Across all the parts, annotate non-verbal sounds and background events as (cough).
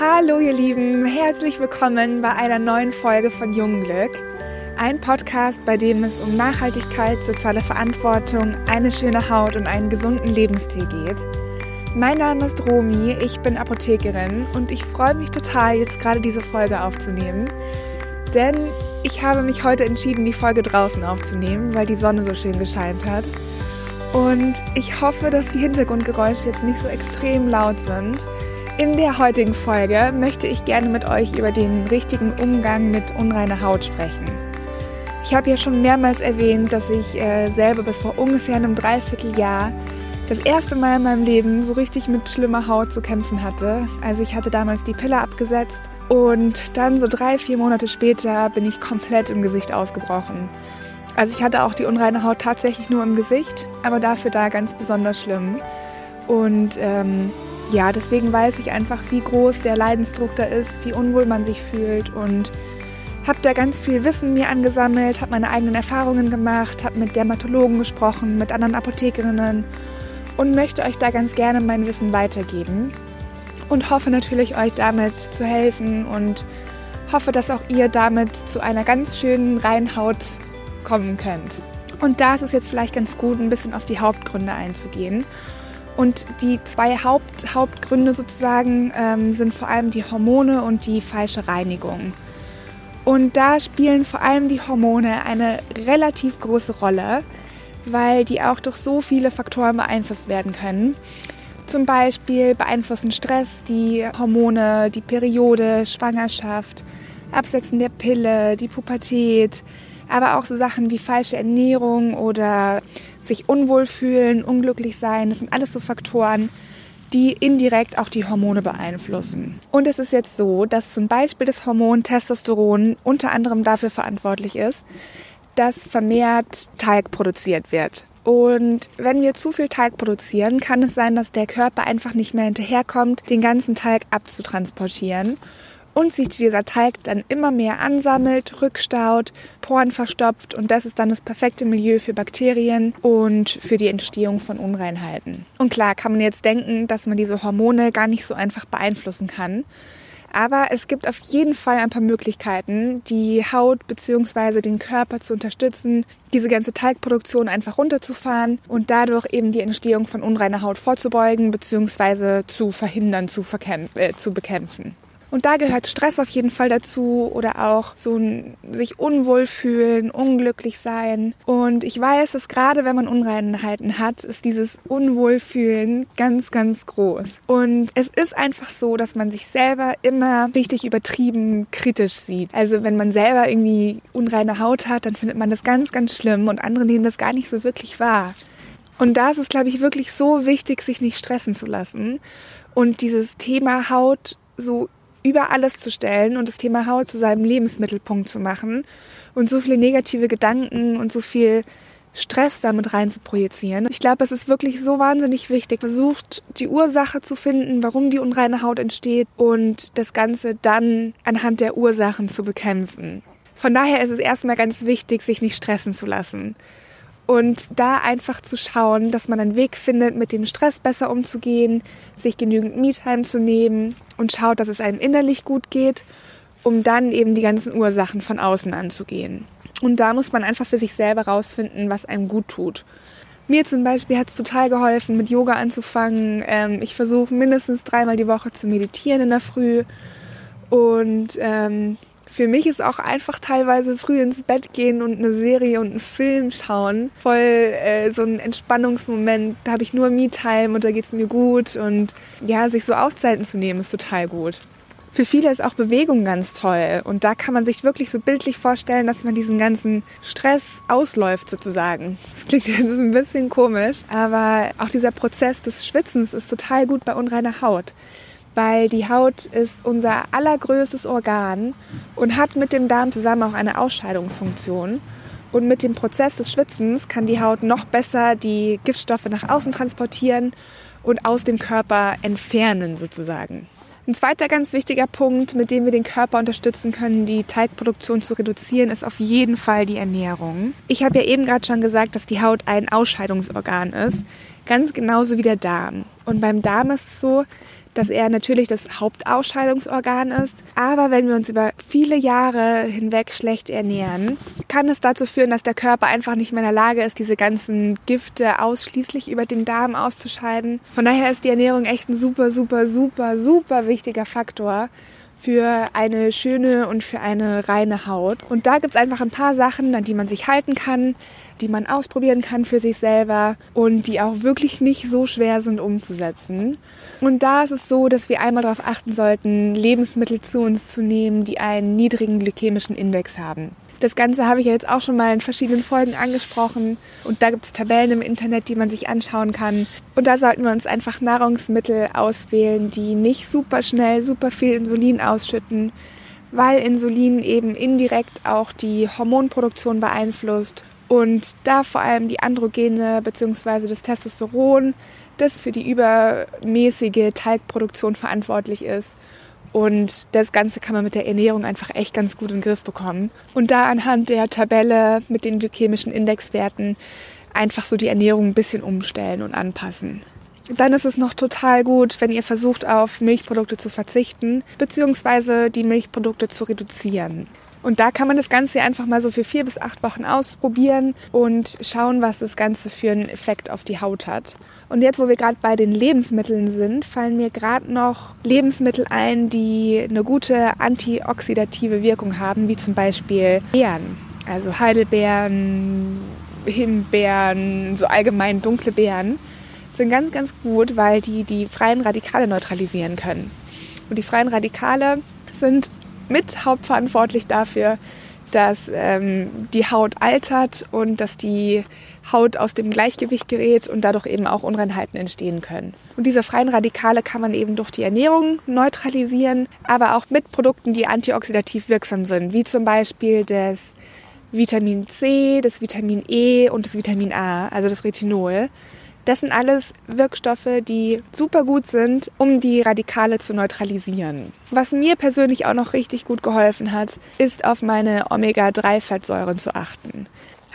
Hallo ihr Lieben, herzlich willkommen bei einer neuen Folge von Jungglück. Ein Podcast, bei dem es um Nachhaltigkeit, soziale Verantwortung, eine schöne Haut und einen gesunden Lebensstil geht. Mein Name ist Romi, ich bin Apothekerin und ich freue mich total, jetzt gerade diese Folge aufzunehmen. Denn ich habe mich heute entschieden, die Folge draußen aufzunehmen, weil die Sonne so schön gescheint hat. Und ich hoffe, dass die Hintergrundgeräusche jetzt nicht so extrem laut sind. In der heutigen Folge möchte ich gerne mit euch über den richtigen Umgang mit unreiner Haut sprechen. Ich habe ja schon mehrmals erwähnt, dass ich äh, selber bis vor ungefähr einem Dreivierteljahr das erste Mal in meinem Leben so richtig mit schlimmer Haut zu kämpfen hatte. Also ich hatte damals die Pille abgesetzt und dann so drei, vier Monate später bin ich komplett im Gesicht ausgebrochen. Also ich hatte auch die unreine Haut tatsächlich nur im Gesicht, aber dafür da ganz besonders schlimm. Und ähm, ja, deswegen weiß ich einfach, wie groß der Leidensdruck da ist, wie unwohl man sich fühlt und habe da ganz viel Wissen mir angesammelt, habe meine eigenen Erfahrungen gemacht, habe mit Dermatologen gesprochen, mit anderen Apothekerinnen und möchte euch da ganz gerne mein Wissen weitergeben und hoffe natürlich euch damit zu helfen und hoffe, dass auch ihr damit zu einer ganz schönen Reinhaut kommen könnt. Und da ist es jetzt vielleicht ganz gut, ein bisschen auf die Hauptgründe einzugehen. Und die zwei Haupt, Hauptgründe sozusagen ähm, sind vor allem die Hormone und die falsche Reinigung. Und da spielen vor allem die Hormone eine relativ große Rolle, weil die auch durch so viele Faktoren beeinflusst werden können. Zum Beispiel beeinflussen Stress die Hormone, die Periode, Schwangerschaft, Absetzen der Pille, die Pubertät, aber auch so Sachen wie falsche Ernährung oder sich unwohl fühlen, unglücklich sein. Das sind alles so Faktoren, die indirekt auch die Hormone beeinflussen. Und es ist jetzt so, dass zum Beispiel das Hormon Testosteron unter anderem dafür verantwortlich ist, dass vermehrt Talg produziert wird. Und wenn wir zu viel Talg produzieren, kann es sein, dass der Körper einfach nicht mehr hinterherkommt, den ganzen Talg abzutransportieren und sich dieser Teig dann immer mehr ansammelt, rückstaut, Poren verstopft und das ist dann das perfekte Milieu für Bakterien und für die Entstehung von Unreinheiten. Und klar kann man jetzt denken, dass man diese Hormone gar nicht so einfach beeinflussen kann. Aber es gibt auf jeden Fall ein paar Möglichkeiten, die Haut bzw. den Körper zu unterstützen, diese ganze Talgproduktion einfach runterzufahren und dadurch eben die Entstehung von unreiner Haut vorzubeugen bzw. zu verhindern, zu, äh, zu bekämpfen. Und da gehört Stress auf jeden Fall dazu oder auch so ein sich unwohl fühlen, unglücklich sein. Und ich weiß, dass gerade wenn man Unreinheiten hat, ist dieses Unwohlfühlen ganz, ganz groß. Und es ist einfach so, dass man sich selber immer richtig übertrieben kritisch sieht. Also wenn man selber irgendwie unreine Haut hat, dann findet man das ganz, ganz schlimm und andere nehmen das gar nicht so wirklich wahr. Und da ist es, glaube ich, wirklich so wichtig, sich nicht stressen zu lassen und dieses Thema Haut so über alles zu stellen und das Thema Haut zu seinem Lebensmittelpunkt zu machen und so viele negative Gedanken und so viel Stress damit rein zu projizieren. Ich glaube, es ist wirklich so wahnsinnig wichtig. Versucht die Ursache zu finden, warum die unreine Haut entsteht und das Ganze dann anhand der Ursachen zu bekämpfen. Von daher ist es erstmal ganz wichtig, sich nicht stressen zu lassen. Und da einfach zu schauen, dass man einen Weg findet, mit dem Stress besser umzugehen, sich genügend Me-Time zu nehmen und schaut, dass es einem innerlich gut geht, um dann eben die ganzen Ursachen von außen anzugehen. Und da muss man einfach für sich selber rausfinden, was einem gut tut. Mir zum Beispiel hat es total geholfen, mit Yoga anzufangen. Ähm, ich versuche mindestens dreimal die Woche zu meditieren in der Früh. Und ähm, für mich ist auch einfach teilweise früh ins Bett gehen und eine Serie und einen Film schauen voll äh, so ein Entspannungsmoment. Da habe ich nur Me-Time und da geht es mir gut und ja, sich so Auszeiten zu nehmen ist total gut. Für viele ist auch Bewegung ganz toll und da kann man sich wirklich so bildlich vorstellen, dass man diesen ganzen Stress ausläuft sozusagen. Das klingt (laughs) jetzt ein bisschen komisch, aber auch dieser Prozess des Schwitzens ist total gut bei unreiner Haut weil die Haut ist unser allergrößtes Organ und hat mit dem Darm zusammen auch eine Ausscheidungsfunktion. Und mit dem Prozess des Schwitzens kann die Haut noch besser die Giftstoffe nach außen transportieren und aus dem Körper entfernen sozusagen. Ein zweiter ganz wichtiger Punkt, mit dem wir den Körper unterstützen können, die Teigproduktion zu reduzieren, ist auf jeden Fall die Ernährung. Ich habe ja eben gerade schon gesagt, dass die Haut ein Ausscheidungsorgan ist, ganz genauso wie der Darm. Und beim Darm ist es so, dass er natürlich das Hauptausscheidungsorgan ist. Aber wenn wir uns über viele Jahre hinweg schlecht ernähren, kann es dazu führen, dass der Körper einfach nicht mehr in der Lage ist, diese ganzen Gifte ausschließlich über den Darm auszuscheiden. Von daher ist die Ernährung echt ein super, super, super, super wichtiger Faktor für eine schöne und für eine reine Haut. Und da gibt es einfach ein paar Sachen, an die man sich halten kann, die man ausprobieren kann für sich selber und die auch wirklich nicht so schwer sind umzusetzen. Und da ist es so, dass wir einmal darauf achten sollten, Lebensmittel zu uns zu nehmen, die einen niedrigen glykämischen Index haben. Das Ganze habe ich ja jetzt auch schon mal in verschiedenen Folgen angesprochen und da gibt es Tabellen im Internet, die man sich anschauen kann. Und da sollten wir uns einfach Nahrungsmittel auswählen, die nicht super schnell super viel Insulin ausschütten, weil Insulin eben indirekt auch die Hormonproduktion beeinflusst und da vor allem die Androgene bzw. das Testosteron, das für die übermäßige Talgproduktion verantwortlich ist. Und das Ganze kann man mit der Ernährung einfach echt ganz gut in den Griff bekommen. Und da anhand der Tabelle mit den glykämischen Indexwerten einfach so die Ernährung ein bisschen umstellen und anpassen. Dann ist es noch total gut, wenn ihr versucht, auf Milchprodukte zu verzichten, beziehungsweise die Milchprodukte zu reduzieren. Und da kann man das Ganze einfach mal so für vier bis acht Wochen ausprobieren und schauen, was das Ganze für einen Effekt auf die Haut hat. Und jetzt, wo wir gerade bei den Lebensmitteln sind, fallen mir gerade noch Lebensmittel ein, die eine gute antioxidative Wirkung haben, wie zum Beispiel Beeren. Also Heidelbeeren, Himbeeren, so allgemein dunkle Beeren sind ganz, ganz gut, weil die die freien Radikale neutralisieren können. Und die freien Radikale sind mit hauptverantwortlich dafür, dass ähm, die Haut altert und dass die Haut aus dem Gleichgewicht gerät und dadurch eben auch Unreinheiten entstehen können. Und diese freien Radikale kann man eben durch die Ernährung neutralisieren, aber auch mit Produkten, die antioxidativ wirksam sind, wie zum Beispiel das Vitamin C, das Vitamin E und das Vitamin A, also das Retinol. Das sind alles Wirkstoffe, die super gut sind, um die Radikale zu neutralisieren. Was mir persönlich auch noch richtig gut geholfen hat, ist auf meine Omega-3-Fettsäuren zu achten.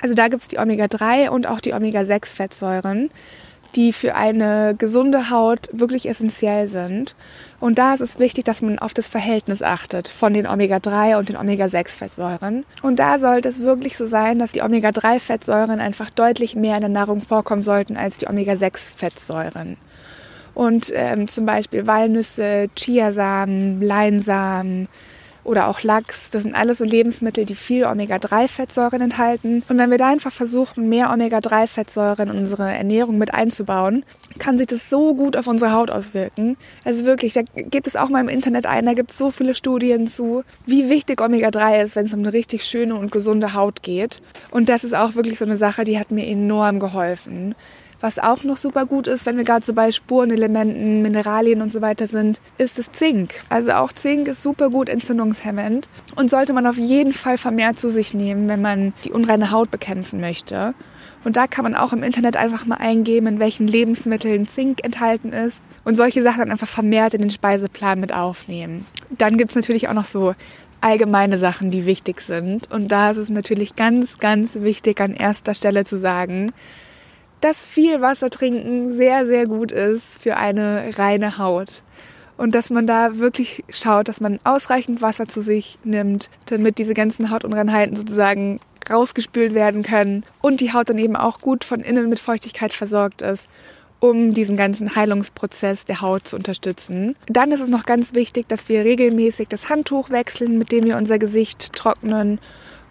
Also da gibt es die Omega-3 und auch die Omega-6-Fettsäuren die für eine gesunde Haut wirklich essentiell sind. Und da ist es wichtig, dass man auf das Verhältnis achtet von den Omega-3 und den Omega-6-Fettsäuren. Und da sollte es wirklich so sein, dass die Omega-3-Fettsäuren einfach deutlich mehr in der Nahrung vorkommen sollten als die Omega-6-Fettsäuren. Und ähm, zum Beispiel Walnüsse, Chiasamen, Leinsamen, oder auch Lachs. Das sind alles so Lebensmittel, die viel Omega-3-Fettsäuren enthalten. Und wenn wir da einfach versuchen, mehr Omega-3-Fettsäuren in unsere Ernährung mit einzubauen, kann sich das so gut auf unsere Haut auswirken. Also wirklich, da gibt es auch mal im Internet ein, da gibt es so viele Studien zu, wie wichtig Omega-3 ist, wenn es um eine richtig schöne und gesunde Haut geht. Und das ist auch wirklich so eine Sache, die hat mir enorm geholfen. Was auch noch super gut ist, wenn wir gerade so bei Spurenelementen, Mineralien und so weiter sind, ist das Zink. Also auch Zink ist super gut entzündungshemmend und sollte man auf jeden Fall vermehrt zu sich nehmen, wenn man die unreine Haut bekämpfen möchte. Und da kann man auch im Internet einfach mal eingeben, in welchen Lebensmitteln Zink enthalten ist und solche Sachen dann einfach vermehrt in den Speiseplan mit aufnehmen. Dann gibt es natürlich auch noch so allgemeine Sachen, die wichtig sind. Und da ist es natürlich ganz, ganz wichtig, an erster Stelle zu sagen, dass viel Wasser trinken sehr, sehr gut ist für eine reine Haut. Und dass man da wirklich schaut, dass man ausreichend Wasser zu sich nimmt, damit diese ganzen Hautunreinheiten sozusagen rausgespült werden können und die Haut dann eben auch gut von innen mit Feuchtigkeit versorgt ist, um diesen ganzen Heilungsprozess der Haut zu unterstützen. Dann ist es noch ganz wichtig, dass wir regelmäßig das Handtuch wechseln, mit dem wir unser Gesicht trocknen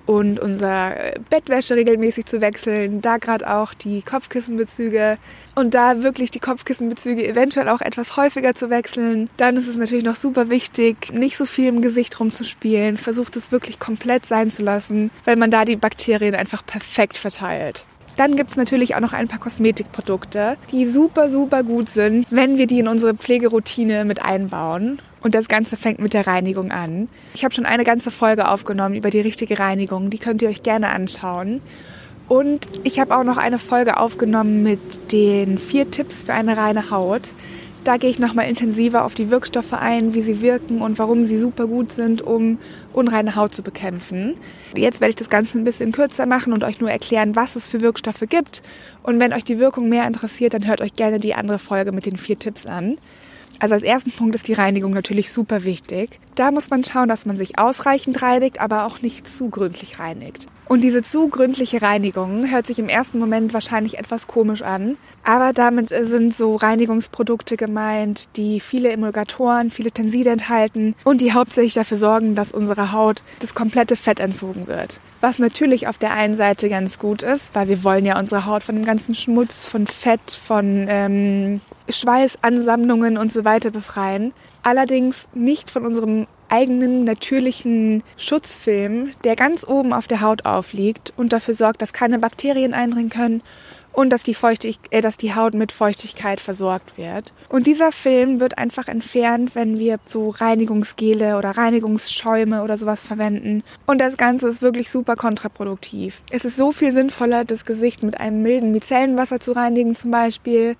und unser Bettwäsche regelmäßig zu wechseln, da gerade auch die Kopfkissenbezüge und da wirklich die Kopfkissenbezüge eventuell auch etwas häufiger zu wechseln. Dann ist es natürlich noch super wichtig, nicht so viel im Gesicht rumzuspielen. Versucht es wirklich komplett sein zu lassen, weil man da die Bakterien einfach perfekt verteilt. Dann gibt's natürlich auch noch ein paar Kosmetikprodukte, die super, super gut sind, wenn wir die in unsere Pflegeroutine mit einbauen. Und das Ganze fängt mit der Reinigung an. Ich habe schon eine ganze Folge aufgenommen über die richtige Reinigung. Die könnt ihr euch gerne anschauen. Und ich habe auch noch eine Folge aufgenommen mit den vier Tipps für eine reine Haut. Da gehe ich nochmal intensiver auf die Wirkstoffe ein, wie sie wirken und warum sie super gut sind, um unreine Haut zu bekämpfen. Jetzt werde ich das Ganze ein bisschen kürzer machen und euch nur erklären, was es für Wirkstoffe gibt. Und wenn euch die Wirkung mehr interessiert, dann hört euch gerne die andere Folge mit den vier Tipps an. Also als ersten Punkt ist die Reinigung natürlich super wichtig. Da muss man schauen, dass man sich ausreichend reinigt, aber auch nicht zu gründlich reinigt. Und diese zu gründliche Reinigung hört sich im ersten Moment wahrscheinlich etwas komisch an, aber damit sind so Reinigungsprodukte gemeint, die viele Emulgatoren, viele Tenside enthalten und die hauptsächlich dafür sorgen, dass unsere Haut das komplette Fett entzogen wird. Was natürlich auf der einen Seite ganz gut ist, weil wir wollen ja unsere Haut von dem ganzen Schmutz, von Fett, von ähm, Schweißansammlungen und so weiter befreien. Allerdings nicht von unserem eigenen natürlichen Schutzfilm, der ganz oben auf der Haut aufliegt und dafür sorgt, dass keine Bakterien eindringen können und dass die, Feuchtig äh, dass die Haut mit Feuchtigkeit versorgt wird. Und dieser Film wird einfach entfernt, wenn wir so Reinigungsgele oder Reinigungsschäume oder sowas verwenden. Und das Ganze ist wirklich super kontraproduktiv. Es ist so viel sinnvoller, das Gesicht mit einem milden Micellenwasser zu reinigen zum Beispiel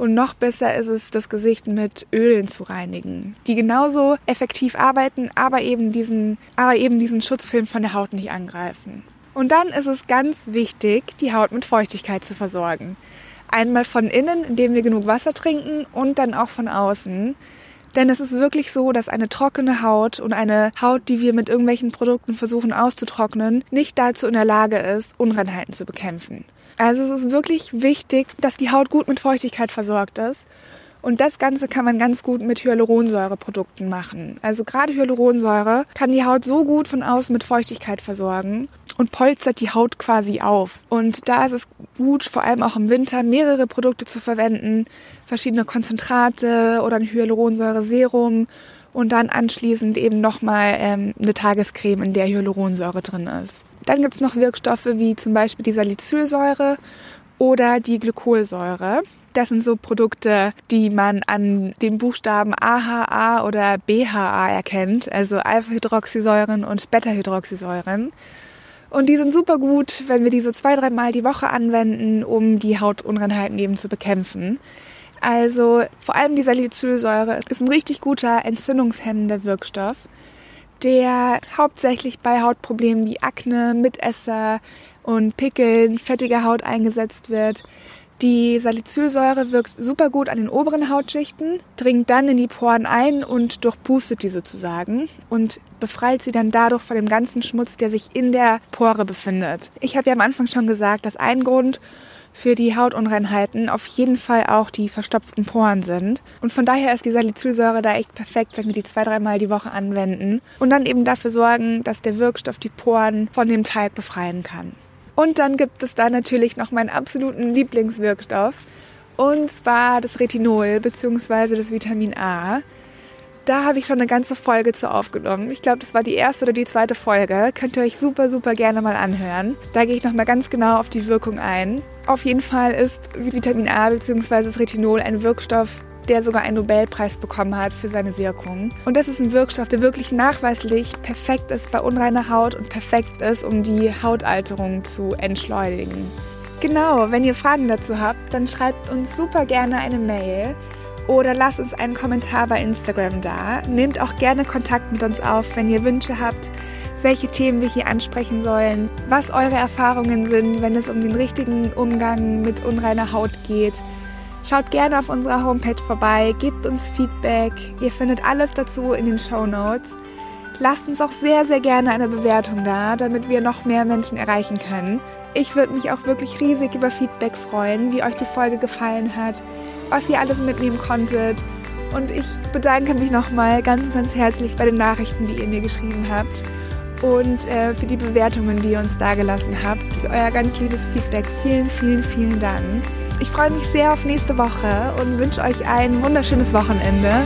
und noch besser ist es, das Gesicht mit Ölen zu reinigen, die genauso effektiv arbeiten, aber eben diesen, aber eben diesen Schutzfilm von der Haut nicht angreifen. Und dann ist es ganz wichtig, die Haut mit Feuchtigkeit zu versorgen. Einmal von innen, indem wir genug Wasser trinken und dann auch von außen. Denn es ist wirklich so, dass eine trockene Haut und eine Haut, die wir mit irgendwelchen Produkten versuchen auszutrocknen, nicht dazu in der Lage ist, Unreinheiten zu bekämpfen. Also es ist wirklich wichtig, dass die Haut gut mit Feuchtigkeit versorgt ist. Und das Ganze kann man ganz gut mit Hyaluronsäureprodukten machen. Also gerade Hyaluronsäure kann die Haut so gut von außen mit Feuchtigkeit versorgen und polstert die Haut quasi auf. Und da ist es gut, vor allem auch im Winter, mehrere Produkte zu verwenden, verschiedene Konzentrate oder ein Hyaluronsäure-Serum und dann anschließend eben nochmal ähm, eine Tagescreme, in der Hyaluronsäure drin ist. Dann gibt es noch Wirkstoffe wie zum Beispiel die Salicylsäure oder die Glykolsäure. Das sind so Produkte, die man an den Buchstaben AHA oder BHA erkennt, also Alpha-Hydroxysäuren und Beta-Hydroxysäuren. Und die sind super gut, wenn wir die so zwei, dreimal die Woche anwenden, um die Hautunreinheiten eben zu bekämpfen. Also vor allem die Salicylsäure ist ein richtig guter entzündungshemmender Wirkstoff der hauptsächlich bei Hautproblemen wie Akne, Mitesser und Pickeln, fettiger Haut eingesetzt wird. Die Salicylsäure wirkt super gut an den oberen Hautschichten, dringt dann in die Poren ein und durchpustet die sozusagen und befreit sie dann dadurch von dem ganzen Schmutz, der sich in der Pore befindet. Ich habe ja am Anfang schon gesagt, dass ein Grund für die Hautunreinheiten auf jeden Fall auch die verstopften Poren sind. Und von daher ist die Salicylsäure da echt perfekt, wenn wir die zwei, dreimal die Woche anwenden und dann eben dafür sorgen, dass der Wirkstoff die Poren von dem Talg befreien kann. Und dann gibt es da natürlich noch meinen absoluten Lieblingswirkstoff und zwar das Retinol bzw. das Vitamin A. Da habe ich schon eine ganze Folge zu aufgenommen. Ich glaube, das war die erste oder die zweite Folge. Könnt ihr euch super, super gerne mal anhören. Da gehe ich nochmal ganz genau auf die Wirkung ein. Auf jeden Fall ist Vitamin A bzw. das Retinol ein Wirkstoff, der sogar einen Nobelpreis bekommen hat für seine Wirkung. Und das ist ein Wirkstoff, der wirklich nachweislich perfekt ist bei unreiner Haut und perfekt ist, um die Hautalterung zu entschleunigen. Genau, wenn ihr Fragen dazu habt, dann schreibt uns super gerne eine Mail oder lasst uns einen Kommentar bei Instagram da. Nehmt auch gerne Kontakt mit uns auf, wenn ihr Wünsche habt, welche Themen wir hier ansprechen sollen, was eure Erfahrungen sind, wenn es um den richtigen Umgang mit unreiner Haut geht. Schaut gerne auf unserer Homepage vorbei, gebt uns Feedback. Ihr findet alles dazu in den Show Notes. Lasst uns auch sehr, sehr gerne eine Bewertung da, damit wir noch mehr Menschen erreichen können. Ich würde mich auch wirklich riesig über Feedback freuen, wie euch die Folge gefallen hat, was ihr alles mitnehmen konntet. Und ich bedanke mich nochmal ganz, ganz herzlich bei den Nachrichten, die ihr mir geschrieben habt und äh, für die Bewertungen, die ihr uns dagelassen habt, für euer ganz liebes Feedback. Vielen, vielen, vielen Dank. Ich freue mich sehr auf nächste Woche und wünsche euch ein wunderschönes Wochenende.